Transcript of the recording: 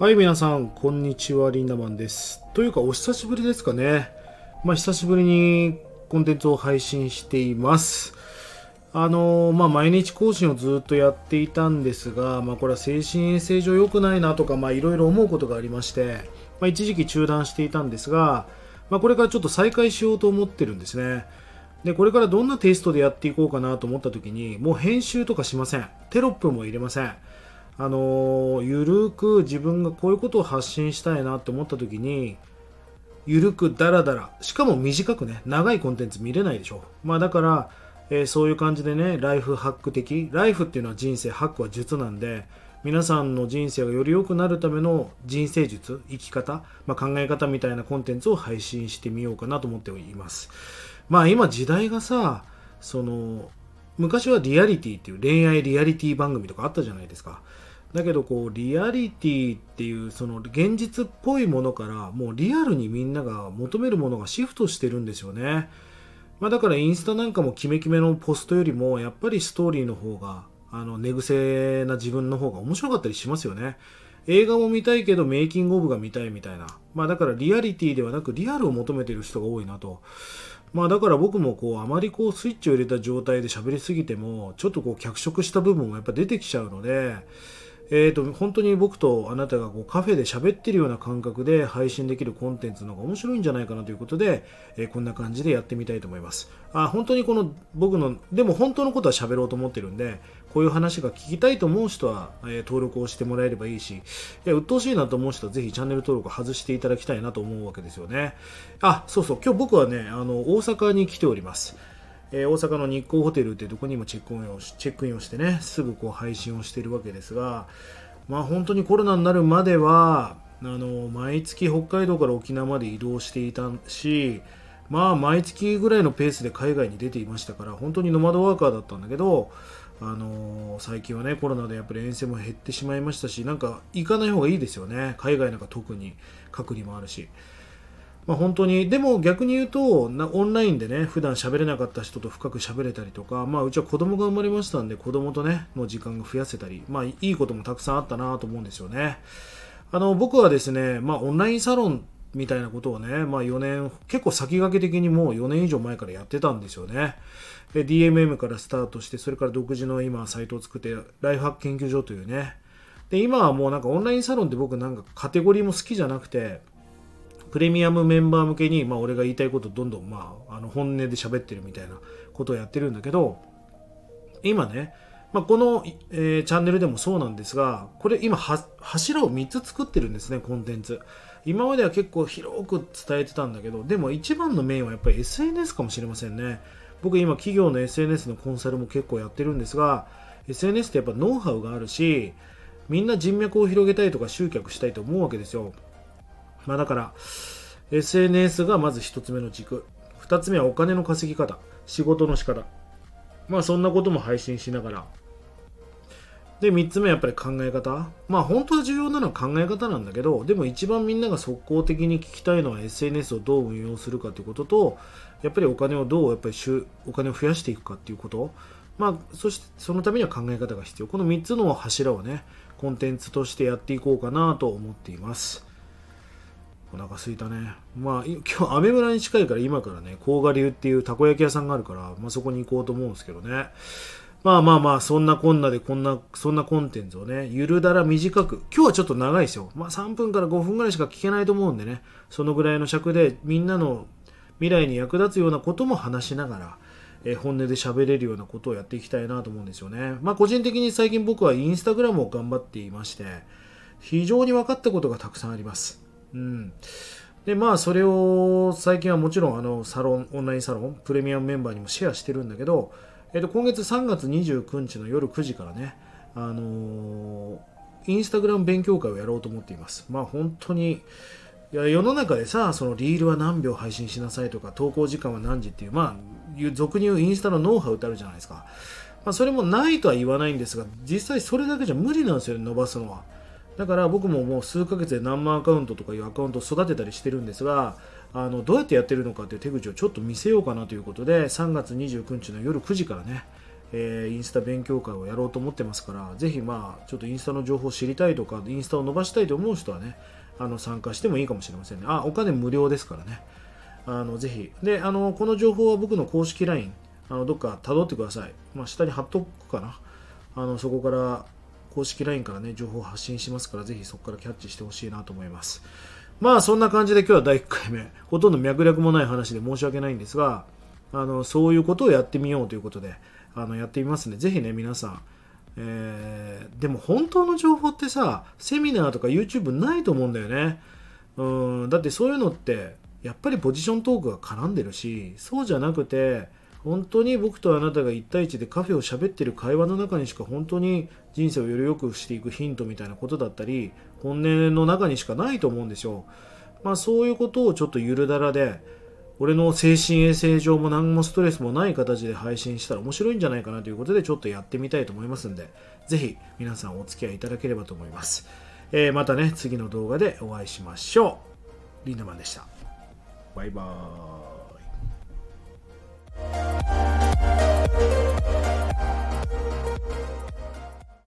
はい、皆さん、こんにちは、リンダマンです。というか、お久しぶりですかね。まあ、久しぶりにコンテンツを配信しています。あのーまあ、毎日更新をずっとやっていたんですが、まあ、これは精神衛生上良くないなとか、まあ、いろいろ思うことがありまして、まあ、一時期中断していたんですが、まあ、これからちょっと再開しようと思ってるんですね。で、これからどんなテイストでやっていこうかなと思った時に、もう編集とかしません。テロップも入れません。あのゆるく自分がこういうことを発信したいなって思った時にゆるくダラダラしかも短くね長いコンテンツ見れないでしょ。まあだから、えーそういう感じでねライフハック的ライフっていうのは人生ハックは術なんで皆さんの人生がより良くなるための人生術生き方、まあ、考え方みたいなコンテンツを配信してみようかなと思っています。まあ今時代がさその昔はリアリティっていう恋愛リアリティ番組とかあったじゃないですか。だけどこうリアリティっていうその現実っぽいものからもうリアルにみんなが求めるものがシフトしてるんですよね、まあ、だからインスタなんかもキメキメのポストよりもやっぱりストーリーの方があの寝癖な自分の方が面白かったりしますよね。映画も見たいけどメイキングオブが見たいみたいな。まあだからリアリティではなくリアルを求めてる人が多いなと。まあだから僕もこうあまりこうスイッチを入れた状態で喋りすぎてもちょっとこう脚色した部分もやっぱ出てきちゃうのでえー、と本当に僕とあなたがこうカフェで喋ってるような感覚で配信できるコンテンツの方が面白いんじゃないかなということで、えーこんな感じでやってみたいと思います。あ本当にこの僕のでも本当のことは喋ろうと思ってるんでこういう話が聞きたいと思う人は、えー登録をしてもらえればいいしいや鬱陶しいなと思う人はぜひチャンネル登録を外していただきたいなと思うわけですよね。あそうそう。今日僕はねあの大阪に来ております。えー大阪の日光ホテルっていうところにもチェックインをしチェックインをしてねすぐこう配信をしているわけですがまあ本当にコロナになるまではあの毎月北海道から沖縄まで移動していたしまあ毎月ぐらいのペースで海外に出ていましたから本当にノマドワーカーだったんだけどあの最近はねコロナでやっぱり遠征も減ってしまいましたしなんか行かない方がいいですよね海外なんか特に隔離もあるし。まあ、本当に。でも逆に言うとオンラインでね普段喋れなかった人と深く喋れたりとか、まあ、うちは子供が生まれましたんで子供とねの時間が増やせたり、まあ、いいこともたくさんあったなと思うんですよね。あの僕はですね、まあ、オンラインサロンみたいなことをね、まあ、4年結構先駆け的にもう4年以上前からやってたんですよね。で DMM からスタートしてそれから独自の今サイトを作ってライフハック研究所というね。で今はもうなんかオンラインサロンって僕なんかカテゴリーも好きじゃなくてプレミアムメンバー向けに、まあ、俺が言いたいことをどんどん、まあ、あの本音で喋ってるみたいなことをやってるんだけど今ね、まあ、この、えーチャンネルでもそうなんですがこれ今は柱を3つ作ってるんですねコンテンツ。今までは結構広く伝えてたんだけどでも一番のメインはやっぱり SNS かもしれませんね。僕今企業の SNS のコンサルも結構やってるんですが SNS ってやっぱノウハウがあるしみんな人脈を広げたいとか集客したいと思うわけですよ。まあだから SNS がまず1つ目の軸。2つ目はお金の稼ぎ方。仕事の仕方。まあそんなことも配信しながら。で3つ目はやっぱり考え方。まあ本当は重要なのは考え方なんだけどでも一番みんなが速攻的に聞きたいのは SNS をどう運用するかということとやっぱりお金をどうやっぱりお金を増やしていくかっていうこと。まあそしてそのためには考え方が必要。この3つの柱をねコンテンツとしてやっていこうかなと思っています。お腹すいたね。まあ、今日、アメ村に近いから、今からね、甲賀流っていうたこ焼き屋さんがあるから、まあ、そこに行こうと思うんですけどね。まあまあまあ、そんなこんなで、こんな、そんなコンテンツをね、ゆるだら短く、今日はちょっと長いですよ。まあ、3分から5分ぐらいしか聞けないと思うんでね、そのぐらいの尺で、みんなの未来に役立つようなことも話しながら、え本音で喋れるようなことをやっていきたいなと思うんですよね。まあ、個人的に最近僕はインスタグラムを頑張っていまして、非常に分かったことがたくさんあります。うん。で、まあ、それを最近はもちろん、あの、サロン、オンラインサロン、プレミアムメンバーにもシェアしてるんだけど、えっと、今月3月29日の夜9時からね、あのーインスタグラム勉強会をやろうと思っています。まあ、本当に、いや世の中でさそのリールは何秒配信しなさいとか投稿時間は何時っていうまあ俗に言うインスタのノウハウってあるじゃないですか、まあ、それもないとは言わないんですが実際それだけじゃ無理なんですよ伸ばすのはだから僕ももう数ヶ月で何万アカウントとかいうアカウントを育てたりしてるんですがあのどうやってやってるのかっていう手口をちょっと見せようかなということで3月29日の夜9時からねえーインスタ勉強会をやろうと思ってますから、ぜひまあ、ちょっとインスタの情報を知りたいとか、インスタを伸ばしたいと思う人はね、あの参加してもいいかもしれませんね。あ、お金無料ですからね。あのぜひ。で、あの、この情報は僕の公式 LINE、あのどっか辿ってください。まあ、下に貼っとくかな。あのそこから、公式 LINE からね、情報を発信しますから、ぜひそこからキャッチしてほしいなと思います。まあ、そんな感じで今日は第1回目、ほとんど脈略もない話で申し訳ないんですが、あのそういうことをやってみようということで、あのやってみますね。ぜひね、皆さん、えーでも本当の情報ってさ、セミナーとか YouTube ないと思うんだよね。うん、だってそういうのって、やっぱりポジショントークが絡んでるし、そうじゃなくて、本当に僕とあなたが1対1でカフェを喋ってる会話の中にしか本当に人生をより良くしていくヒントみたいなことだったり、本音の中にしかないと思うんですよ。まあそういうことをちょっとゆるだらで、俺の精神衛生上も何もストレスもない形で配信したら面白いんじゃないかなということでちょっとやってみたいと思いますんで、ぜひ皆さんお付き合いいただければと思います。えーまたね、次の動画でお会いしましょう。リンダマンでした。バイバーイ。